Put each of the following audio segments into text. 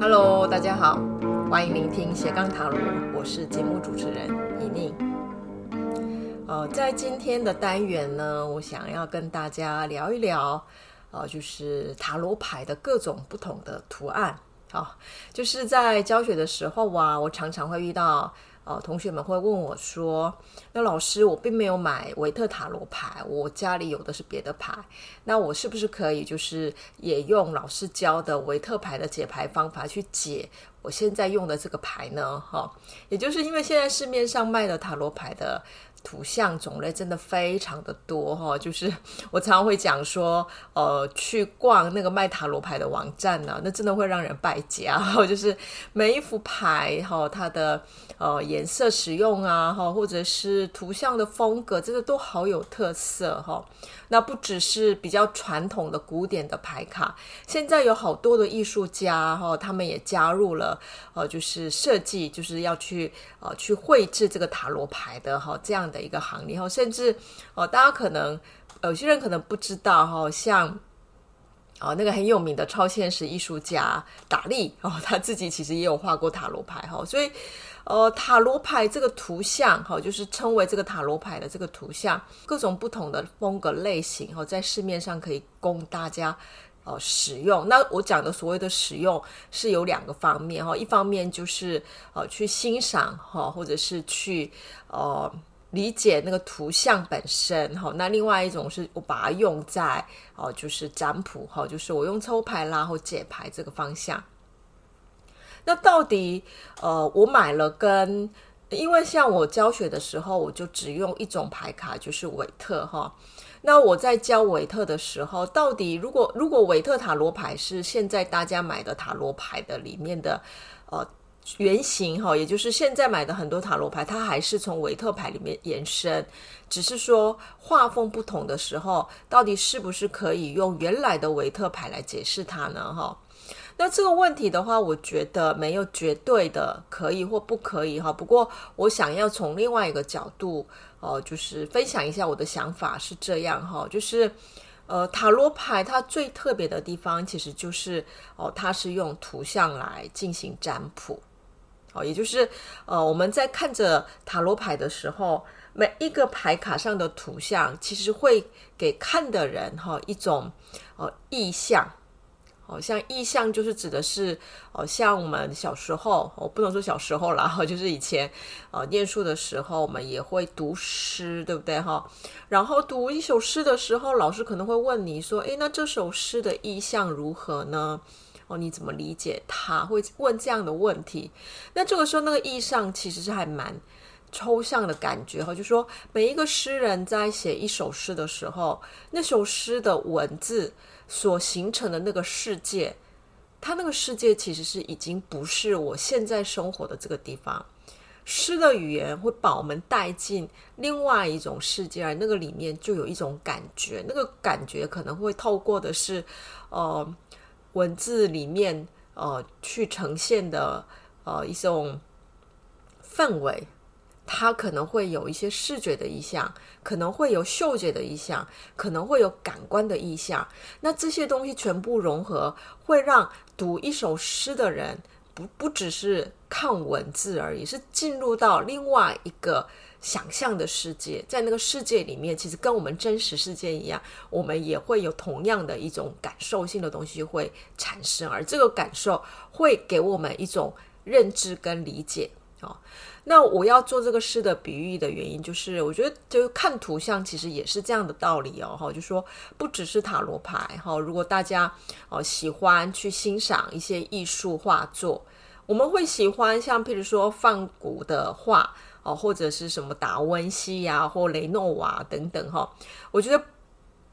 Hello，大家好，欢迎聆听斜杠塔罗，我是节目主持人怡宁。呃，在今天的单元呢，我想要跟大家聊一聊，呃，就是塔罗牌的各种不同的图案。好、哦，就是在教学的时候啊，我常常会遇到。呃，同学们会问我说：“那老师，我并没有买维特塔罗牌，我家里有的是别的牌，那我是不是可以就是也用老师教的维特牌的解牌方法去解我现在用的这个牌呢？”哈、也就是因为现在市面上卖的塔罗牌的。图像种类真的非常的多哈，就是我常常会讲说，呃，去逛那个麦塔罗牌的网站呢，那真的会让人败家哈，就是每一副牌哈，它的呃颜色使用啊哈，或者是图像的风格，真的都好有特色哈。那不只是比较传统的古典的牌卡，现在有好多的艺术家哈，他们也加入了呃，就是设计，就是要去呃去绘制这个塔罗牌的哈这样的一个行列哈，甚至哦、大家可能有些人可能不知道哈，像哦、那个很有名的超现实艺术家达利哦，他自己其实也有画过塔罗牌哈，所以。呃，塔罗牌这个图像，哈，就是称为这个塔罗牌的这个图像，各种不同的风格类型，哈，在市面上可以供大家呃使用。那我讲的所谓的使用是有两个方面，哈，一方面就是呃去欣赏，哈，或者是去呃理解那个图像本身，哈。那另外一种是我把它用在哦，就是占卜，哈，就是我用抽牌啦或解牌这个方向。那到底，呃，我买了跟，因为像我教学的时候，我就只用一种牌卡，就是韦特哈。那我在教韦特的时候，到底如果如果韦特塔罗牌是现在大家买的塔罗牌的里面的呃原型哈，也就是现在买的很多塔罗牌，它还是从韦特牌里面延伸，只是说画风不同的时候，到底是不是可以用原来的韦特牌来解释它呢？哈。那这个问题的话，我觉得没有绝对的可以或不可以哈。不过我想要从另外一个角度，哦，就是分享一下我的想法是这样哈，就是呃，塔罗牌它最特别的地方，其实就是哦，它是用图像来进行占卜，哦，也就是呃，我们在看着塔罗牌的时候，每一个牌卡上的图像，其实会给看的人哈一种呃意象。哦，像意象就是指的是，哦，像我们小时候，我不能说小时候啦，就是以前，呃，念书的时候，我们也会读诗，对不对哈？然后读一首诗的时候，老师可能会问你说，诶，那这首诗的意象如何呢？哦，你怎么理解它？会问这样的问题。那这个时候，那个意象其实是还蛮抽象的感觉哈，就说每一个诗人在写一首诗的时候，那首诗的文字。所形成的那个世界，它那个世界其实是已经不是我现在生活的这个地方。诗的语言会把我们带进另外一种世界，而那个里面就有一种感觉，那个感觉可能会透过的是，呃，文字里面呃去呈现的呃一种氛围。它可能会有一些视觉的意象，可能会有嗅觉的意象，可能会有感官的意象。那这些东西全部融合，会让读一首诗的人不不只是看文字而已，是进入到另外一个想象的世界。在那个世界里面，其实跟我们真实世界一样，我们也会有同样的一种感受性的东西会产生，而这个感受会给我们一种认知跟理解。哦，那我要做这个诗的比喻的原因，就是我觉得，就看图像其实也是这样的道理哦。哈，就说不只是塔罗牌哈，如果大家哦喜欢去欣赏一些艺术画作，我们会喜欢像譬如说梵谷的画哦，或者是什么达文西呀，或雷诺瓦等等哈。我觉得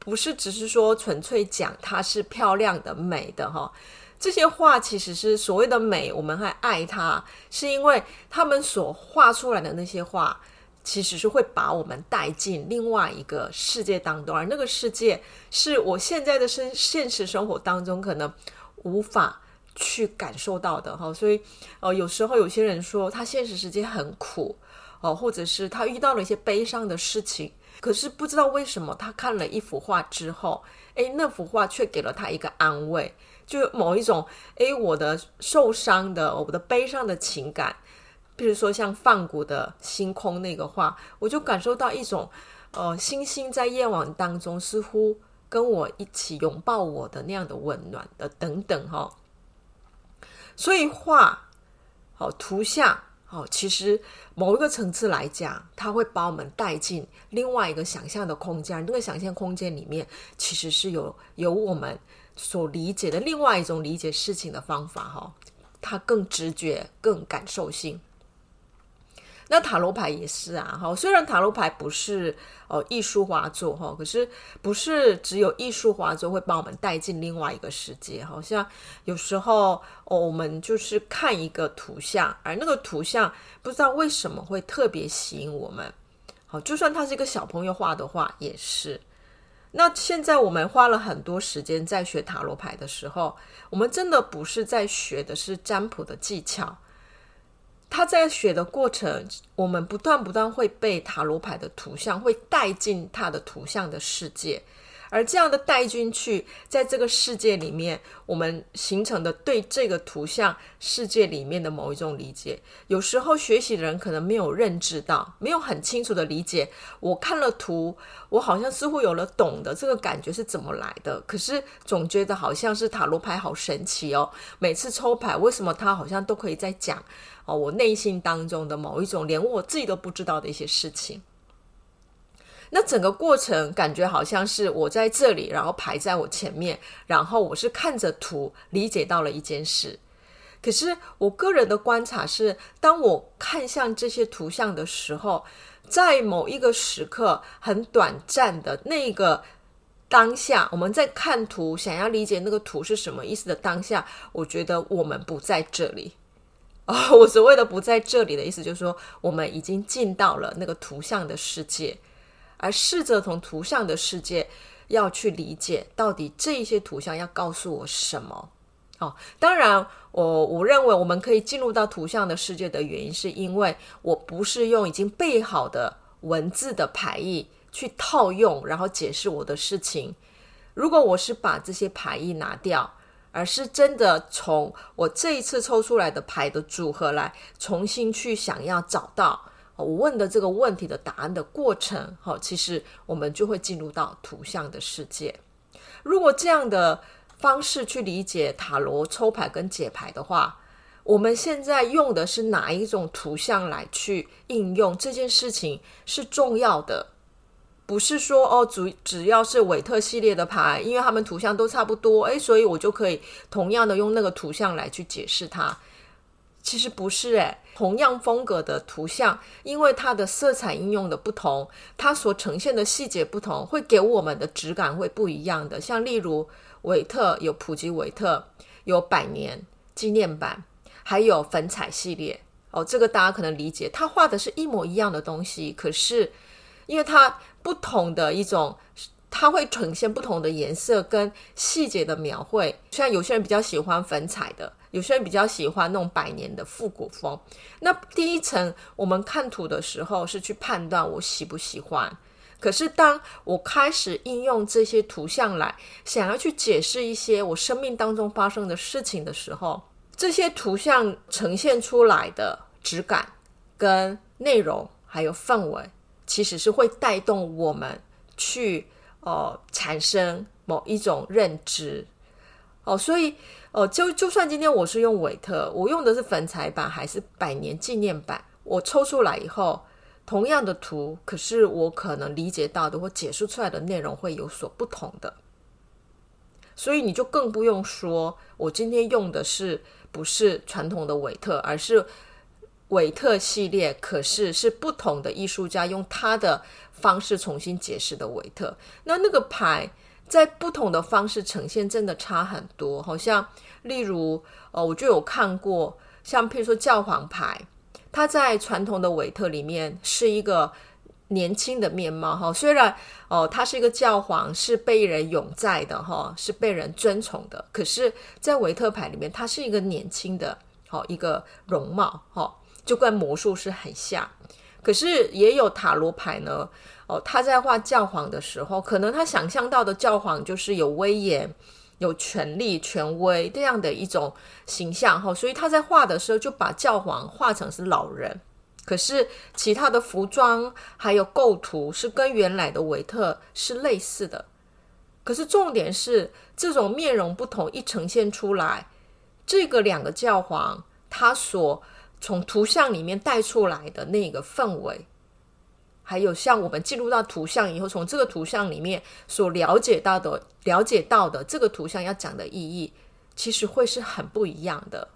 不是只是说纯粹讲它是漂亮的、美的哈。这些画其实是所谓的美，我们还爱它，是因为他们所画出来的那些画，其实是会把我们带进另外一个世界当中，而那个世界是我现在的生现实生活当中可能无法去感受到的哈。所以，呃，有时候有些人说他现实世界很苦哦，或者是他遇到了一些悲伤的事情，可是不知道为什么，他看了一幅画之后，诶，那幅画却给了他一个安慰，就某一种，诶，我的受伤的，我的悲伤的情感，比如说像放谷的星空那个画，我就感受到一种，呃，星星在夜晚当中似乎跟我一起拥抱我的那样的温暖的等等哈、所以画，好图像。哦，其实某一个层次来讲，它会把我们带进另外一个想象的空间。那个想象空间里面，其实是有有我们所理解的另外一种理解事情的方法。哈，它更直觉、更感受性。那塔罗牌也是啊，哈，虽然塔罗牌不是哦艺术画作哈，可是不是只有艺术画作会把我们带进另外一个世界。好像有时候哦，我们就是看一个图像，而那个图像不知道为什么会特别吸引我们。好，就算他是一个小朋友画的画，也是。那现在我们花了很多时间在学塔罗牌的时候，我们真的不是在学的是占卜的技巧。他在学的过程，我们不断不断会被塔罗牌的图像会带进他的图像的世界，而这样的带进去，在这个世界里面，我们形成的对这个图像世界里面的某一种理解，有时候学习的人可能没有认知到，没有很清楚的理解。我看了图，我好像似乎有了懂的这个感觉是怎么来的，可是总觉得好像是塔罗牌好神奇哦，每次抽牌，为什么他好像都可以在讲。哦，我内心当中的某一种连我自己都不知道的一些事情，那整个过程感觉好像是我在这里，然后排在我前面，然后我是看着图理解到了一件事。可是我个人的观察是，当我看向这些图像的时候，在某一个时刻很短暂的那个当下，我们在看图，想要理解那个图是什么意思的当下，我觉得我们不在这里。哦，我所谓的不在这里的意思，就是说我们已经进到了那个图像的世界，而试着从图像的世界要去理解，到底这一些图像要告诉我什么。哦，当然，我我认为我们可以进入到图像的世界的原因，是因为我不是用已经背好的文字的牌意去套用，然后解释我的事情。如果我是把这些牌意拿掉。而是真的从我这一次抽出来的牌的组合来重新去想要找到我问的这个问题的答案的过程，哈，其实我们就会进入到图像的世界。如果这样的方式去理解塔罗抽牌跟解牌的话，我们现在用的是哪一种图像来去应用这件事情是重要的。不是说哦，只只要是韦特系列的牌，因为他们图像都差不多，诶，所以我就可以同样的用那个图像来去解释它。其实不是诶，同样风格的图像，因为它的色彩应用的不同，它所呈现的细节不同，会给我们的质感会不一样的。像例如韦特有普吉韦特，有百年纪念版，还有粉彩系列。哦，这个大家可能理解，他画的是一模一样的东西，可是因为它。不同的一种，它会呈现不同的颜色跟细节的描绘。像有些人比较喜欢粉彩的，有些人比较喜欢那种百年的复古风。那第一层，我们看图的时候是去判断我喜不喜欢。可是当我开始应用这些图像来想要去解释一些我生命当中发生的事情的时候，这些图像呈现出来的质感跟内容还有氛围。其实是会带动我们去呃产生某一种认知哦，所以哦就就算今天我是用韦特，我用的是粉彩版还是百年纪念版，我抽出来以后，同样的图，可是我可能理解到的或解释出来的内容会有所不同的，所以你就更不用说我今天用的是不是传统的韦特，而是。韦特系列，可是是不同的艺术家用他的方式重新解释的韦特。那那个牌在不同的方式呈现，真的差很多。好像例如，呃，我就有看过，像譬如说教皇牌，它在传统的韦特里面是一个年轻的面貌。哈，虽然哦，他是一个教皇，是被人拥戴的，哈，是被人尊崇的。可是，在韦特牌里面，他是一个年轻的，好一个容貌，哈。就跟魔术师很像，可是也有塔罗牌呢，哦，他在画教皇的时候，可能他想象到的教皇就是有威严、有权力、权威这样的一种形象哈，所以他在画的时候就把教皇画成是老人。可是其他的服装还有构图是跟原来的维特是类似的。可是重点是这种面容不同一呈现出来，这个两个教皇他所从图像里面带出来的那个氛围，还有像我们进入到图像以后，从这个图像里面所了解到的、了解到的这个图像要讲的意义，其实会是很不一样的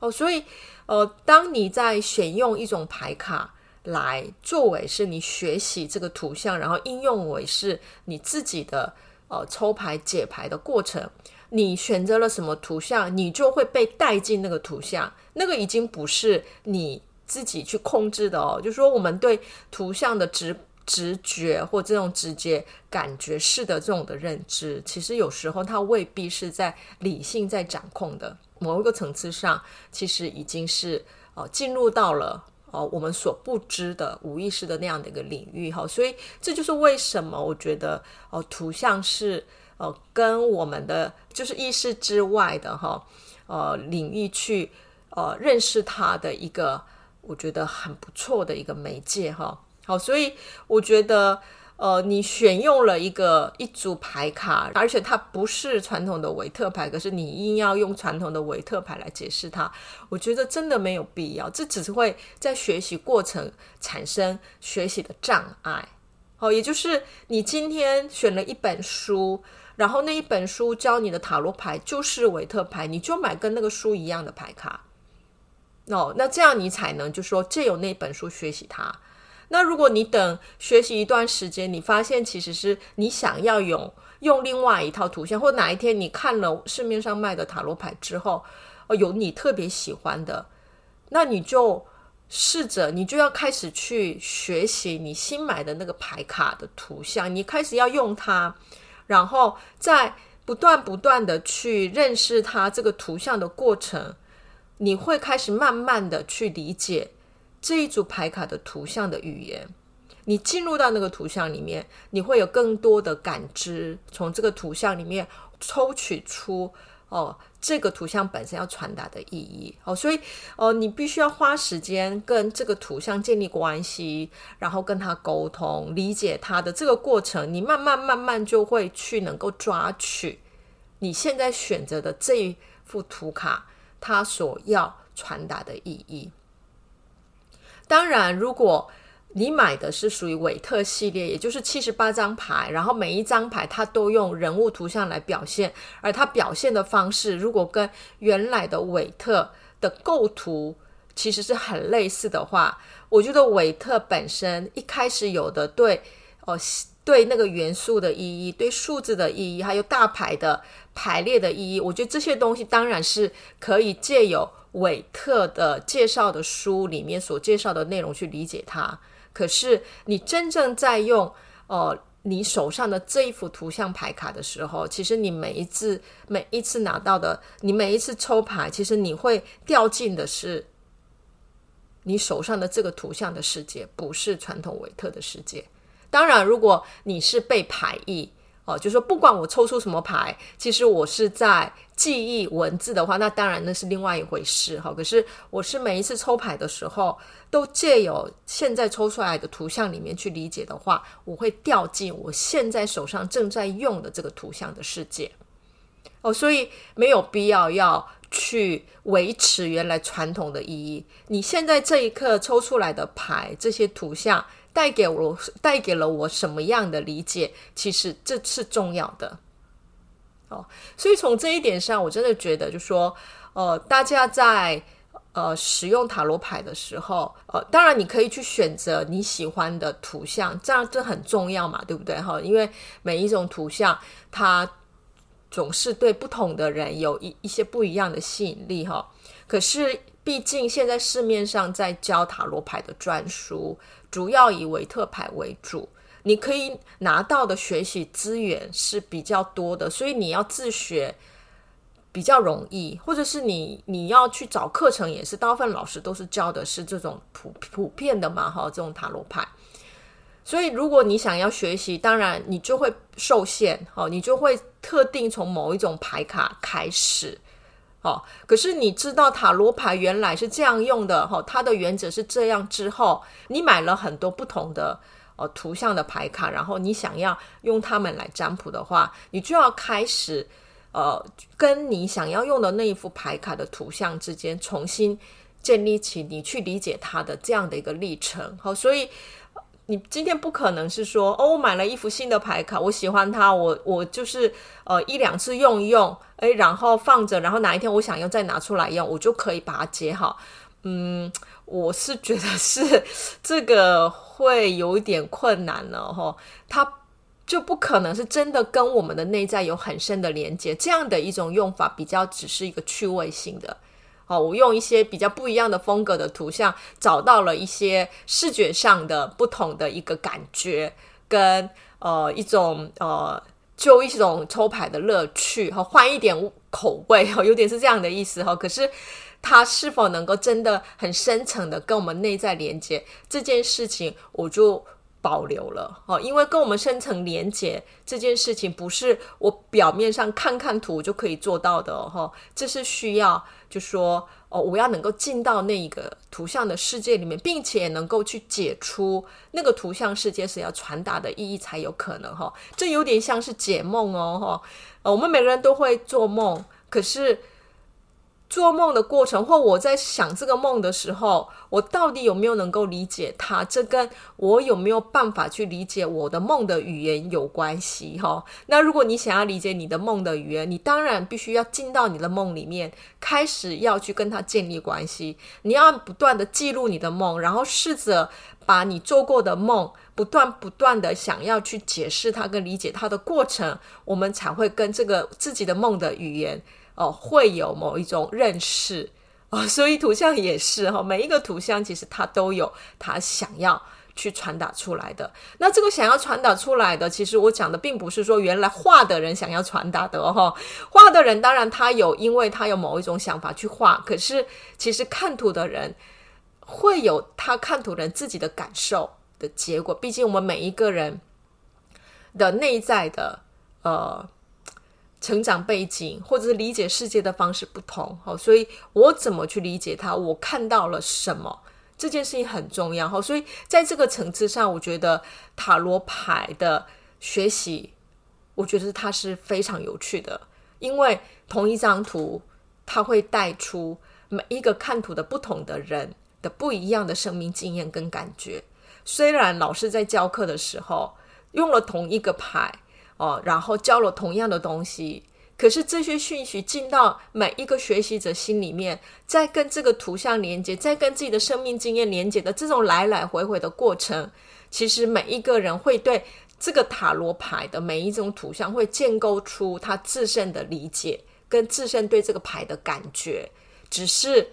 哦。所以，呃，当你在选用一种牌卡来作为是你学习这个图像，然后应用为是你自己的。呃，抽牌解牌的过程，你选择了什么图像，你就会被带进那个图像。那个已经不是你自己去控制的哦。就是说，我们对图像的直直觉或这种直接感觉式的这种的认知，其实有时候它未必是在理性在掌控的。某一个层次上，其实已经是哦进入到了。哦，我们所不知的无意识的那样的一个领域哈，所以这就是为什么我觉得哦，图像是呃跟我们的就是意识之外的哈呃领域去呃认识它的一个我觉得很不错的一个媒介哈。好，所以我觉得。呃，你选用了一个一组牌卡，而且它不是传统的维特牌，可是你硬要用传统的维特牌来解释它，我觉得真的没有必要。这只是会在学习过程产生学习的障碍。哦，也就是你今天选了一本书，然后那一本书教你的塔罗牌就是维特牌，你就买跟那个书一样的牌卡。哦，那这样你才能就说借由那本书学习它。那如果你等学习一段时间，你发现其实是你想要用用另外一套图像，或哪一天你看了市面上卖的塔罗牌之后，哦，有你特别喜欢的，那你就试着，你就要开始去学习你新买的那个牌卡的图像，你开始要用它，然后在不断不断的去认识它这个图像的过程，你会开始慢慢的去理解。这一组牌卡的图像的语言，你进入到那个图像里面，你会有更多的感知，从这个图像里面抽取出哦，这个图像本身要传达的意义哦，所以哦，你必须要花时间跟这个图像建立关系，然后跟他沟通，理解他的这个过程，你慢慢慢慢就会去能够抓取你现在选择的这一幅图卡，它所要传达的意义。当然，如果你买的是属于韦特系列，也就是七十八张牌，然后每一张牌它都用人物图像来表现，而它表现的方式如果跟原来的韦特的构图其实是很类似的话，我觉得韦特本身一开始有的对哦对那个元素的意义、对数字的意义，还有大牌的排列的意义，我觉得这些东西当然是可以借由。韦特的介绍的书里面所介绍的内容去理解它，可是你真正在用呃你手上的这一幅图像牌卡的时候，其实你每一次每一次拿到的，你每一次抽牌，其实你会掉进的是你手上的这个图像的世界，不是传统维特的世界。当然，如果你是被排异。哦，就说不管我抽出什么牌，其实我是在记忆文字的话，那当然那是另外一回事哈。可是我是每一次抽牌的时候，都借由现在抽出来的图像里面去理解的话，我会掉进我现在手上正在用的这个图像的世界。哦，所以没有必要要去维持原来传统的意义。你现在这一刻抽出来的牌，这些图像。带给我带给了我什么样的理解？其实这是重要的哦。所以从这一点上，我真的觉得，就说，呃，大家在呃使用塔罗牌的时候，呃，当然你可以去选择你喜欢的图像，这样这很重要嘛，对不对？哈，因为每一种图像，它总是对不同的人有一一些不一样的吸引力，哈。可是，毕竟现在市面上在教塔罗牌的专书。主要以维特牌为主，你可以拿到的学习资源是比较多的，所以你要自学比较容易，或者是你你要去找课程也是，大部分老师都是教的是这种普普遍的嘛，哈，这种塔罗牌。所以如果你想要学习，当然你就会受限，哦，你就会特定从某一种牌卡开始，哦。可是你知道塔罗牌原来是这样用的，哈，它的原则是这样之后，你买了很多不同的呃图像的牌卡，然后你想要用它们来占卜的话，你就要开始。呃，跟你想要用的那一副牌卡的图像之间重新建立起你去理解它的这样的一个历程。好，所以你今天不可能是说，哦，我买了一副新的牌卡，我喜欢它，我我就是呃一两次用一用，诶，然后放着，然后哪一天我想用再拿出来用，我就可以把它解好。嗯，我是觉得是 这个会有一点困难了哈，它。就不可能是真的跟我们的内在有很深的连接，这样的一种用法比较只是一个趣味性的。我用一些比较不一样的风格的图像，找到了一些视觉上的不同的一个感觉，跟呃一种呃就一种抽牌的乐趣和换一点口味，有点是这样的意思哈。可是它是否能够真的很深层的跟我们内在连接这件事情，我就。保留了哦，因为跟我们深层连接这件事情，不是我表面上看看图就可以做到的哦。这是需要，就说哦，我要能够进到那一个图像的世界里面，并且能够去解出那个图像世界是要传达的意义才有可能哈。这有点像是解梦哦哈。我们每个人都会做梦，可是。做梦的过程，或我在想这个梦的时候，我到底有没有能够理解它？这跟我有没有办法去理解我的梦的语言有关系哈。那如果你想要理解你的梦的语言，你当然必须要进到你的梦里面，开始要去跟它建立关系。你要不断的记录你的梦，然后试着把你做过的梦，不断不断的想要去解释它跟理解它的过程，我们才会跟这个自己的梦的语言。哦，会有某一种认识哦，所以图像也是哈，每一个图像其实它都有它想要去传达出来的。那这个想要传达出来的，其实我讲的并不是说原来画的人想要传达的哦，画的人当然他有，因为他有某一种想法去画，可是其实看图的人会有他看图人自己的感受的结果。毕竟我们每一个人的内在的呃。成长背景或者是理解世界的方式不同，好，所以我怎么去理解它？我看到了什么？这件事情很重要，好，所以在这个层次上，我觉得塔罗牌的学习，我觉得它是非常有趣的，因为同一张图，它会带出每一个看图的不同的人的不一样的生命经验跟感觉。虽然老师在教课的时候用了同一个牌。哦，然后教了同样的东西，可是这些讯息进到每一个学习者心里面，在跟这个图像连接，在跟自己的生命经验连接的这种来来回回的过程，其实每一个人会对这个塔罗牌的每一种图像，会建构出他自身的理解跟自身对这个牌的感觉。只是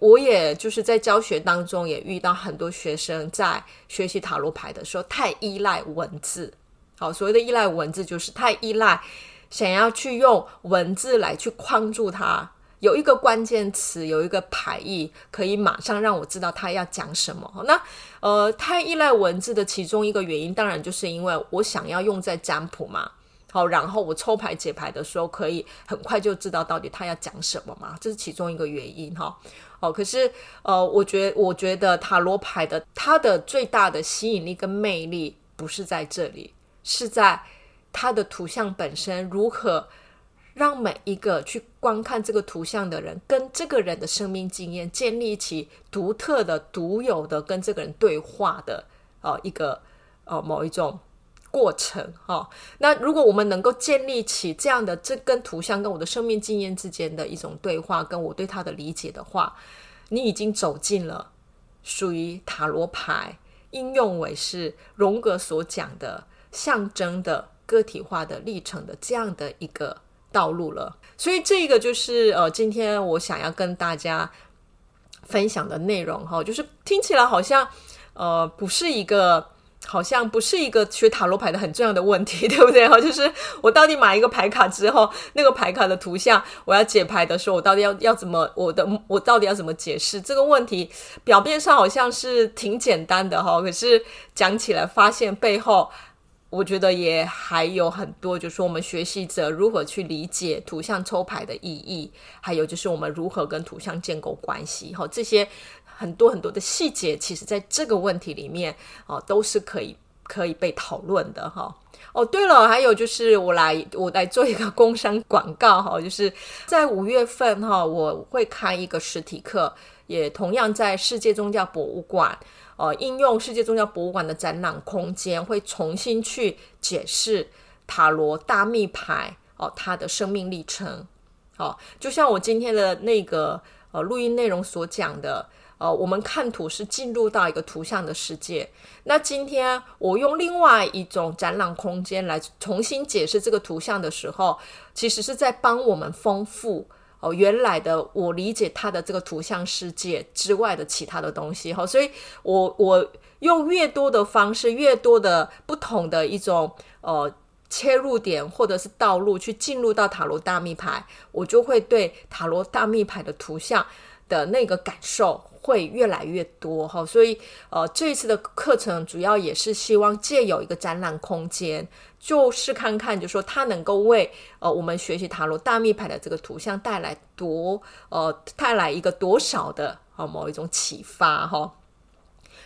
我也就是在教学当中也遇到很多学生在学习塔罗牌的时候，太依赖文字。好，所谓的依赖文字，就是太依赖，想要去用文字来去框住它。有一个关键词，有一个牌意，可以马上让我知道他要讲什么。那呃，太依赖文字的其中一个原因，当然就是因为我想要用在占卜嘛。好，然后我抽牌解牌的时候，可以很快就知道到底他要讲什么嘛。这是其中一个原因哈。哦，可是呃，我觉我觉得塔罗牌的它的最大的吸引力跟魅力不是在这里。是在它的图像本身如何让每一个去观看这个图像的人跟这个人的生命经验建立起独特的、独有的跟这个人对话的呃一个呃某一种过程哈、哦。那如果我们能够建立起这样的这跟图像跟我的生命经验之间的一种对话，跟我对他的理解的话，你已经走进了属于塔罗牌应用为是荣格所讲的。象征的个体化的历程的这样的一个道路了，所以这个就是呃，今天我想要跟大家分享的内容哈，就是听起来好像呃不是一个好像不是一个学塔罗牌的很重要的问题，对不对？哈，就是我到底买一个牌卡之后，那个牌卡的图像，我要解牌的时候，我到底要要怎么，我的我到底要怎么解释这个问题？表面上好像是挺简单的哈，可是讲起来发现背后，我觉得也还有很多，就是说我们学习者如何去理解图像抽牌的意义，还有就是我们如何跟图像建构关系，哈，这些。很多很多的细节，其实在这个问题里面哦，都是可以可以被讨论的哈。哦，对了，还有就是我来我来做一个工商广告哈，就是在五月份哈，我会开一个实体课，也同样在世界宗教博物馆，呃，应用世界宗教博物馆的展览空间，会重新去解释塔罗大密牌哦，它的生命历程。哦，就像我今天的那个呃录音内容所讲的。呃，我们看图是进入到一个图像的世界。那今天我用另外一种展览空间来重新解释这个图像的时候，其实是在帮我们丰富哦、原来的我理解他的这个图像世界之外的其他的东西哈。所以我我用越多的方式，越多的不同的一种呃切入点或者是道路去进入到塔罗大密牌，我就会对塔罗大密牌的图像的那个感受。会越来越多哈，所以呃，这一次的课程主要也是希望借有一个展览空间，就是看看，就说它能够为呃我们学习塔罗大密牌的这个图像带来多呃带来一个多少的呃某一种启发哈。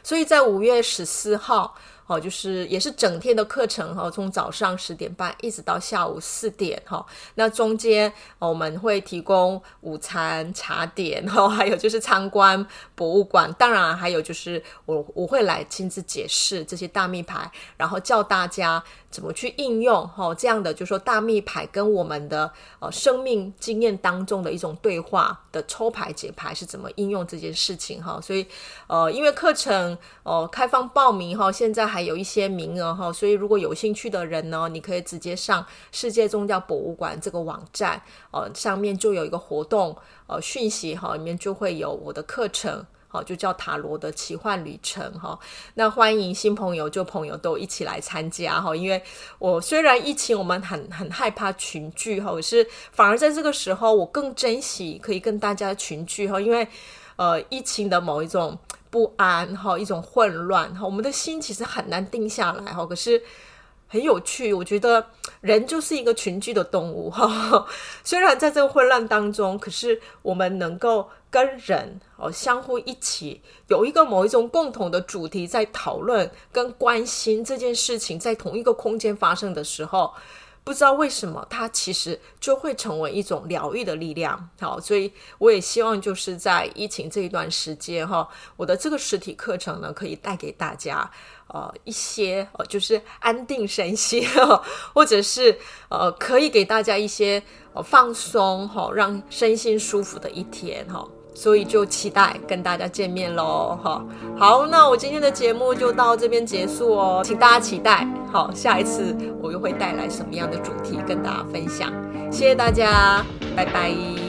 所以在五月十四号。哦，就是也是整天的课程哈，从早上十点半一直到下午四点哈。那中间我们会提供午餐茶点哈，还有就是参观博物馆。当然还有就是我我会来亲自解释这些大密牌，然后教大家怎么去应用哈。这样的就是说大密牌跟我们的呃生命经验当中的一种对话的抽牌解牌是怎么应用这件事情哈。所以呃，因为课程呃开放报名哈，现在还有一些名额哈，所以如果有兴趣的人呢，你可以直接上世界宗教博物馆这个网站，呃，上面就有一个活动呃讯息哈，里面就会有我的课程，好，就叫塔罗的奇幻旅程哈。那欢迎新朋友旧朋友都一起来参加哈，因为我虽然疫情我们很很害怕群聚哈，可是反而在这个时候我更珍惜可以跟大家群聚哈，因为呃疫情的某一种。不安哈，一种混乱哈，我们的心其实很难定下来哈。可是很有趣，我觉得人就是一个群居的动物哈。虽然在这个混乱当中，可是我们能够跟人哦相互一起有一个某一种共同的主题在讨论跟关心这件事情，在同一个空间发生的时候。不知道为什么，它其实就会成为一种疗愈的力量。好，所以我也希望就是在疫情这一段时间哈，我的这个实体课程呢，可以带给大家呃一些呃就是安定身心，或者是呃可以给大家一些呃放松哈，让身心舒服的一天哈。所以就期待跟大家见面喽，哈，好，那我今天的节目就到这边结束哦，请大家期待，好，下一次我又会带来什么样的主题跟大家分享，谢谢大家，拜拜。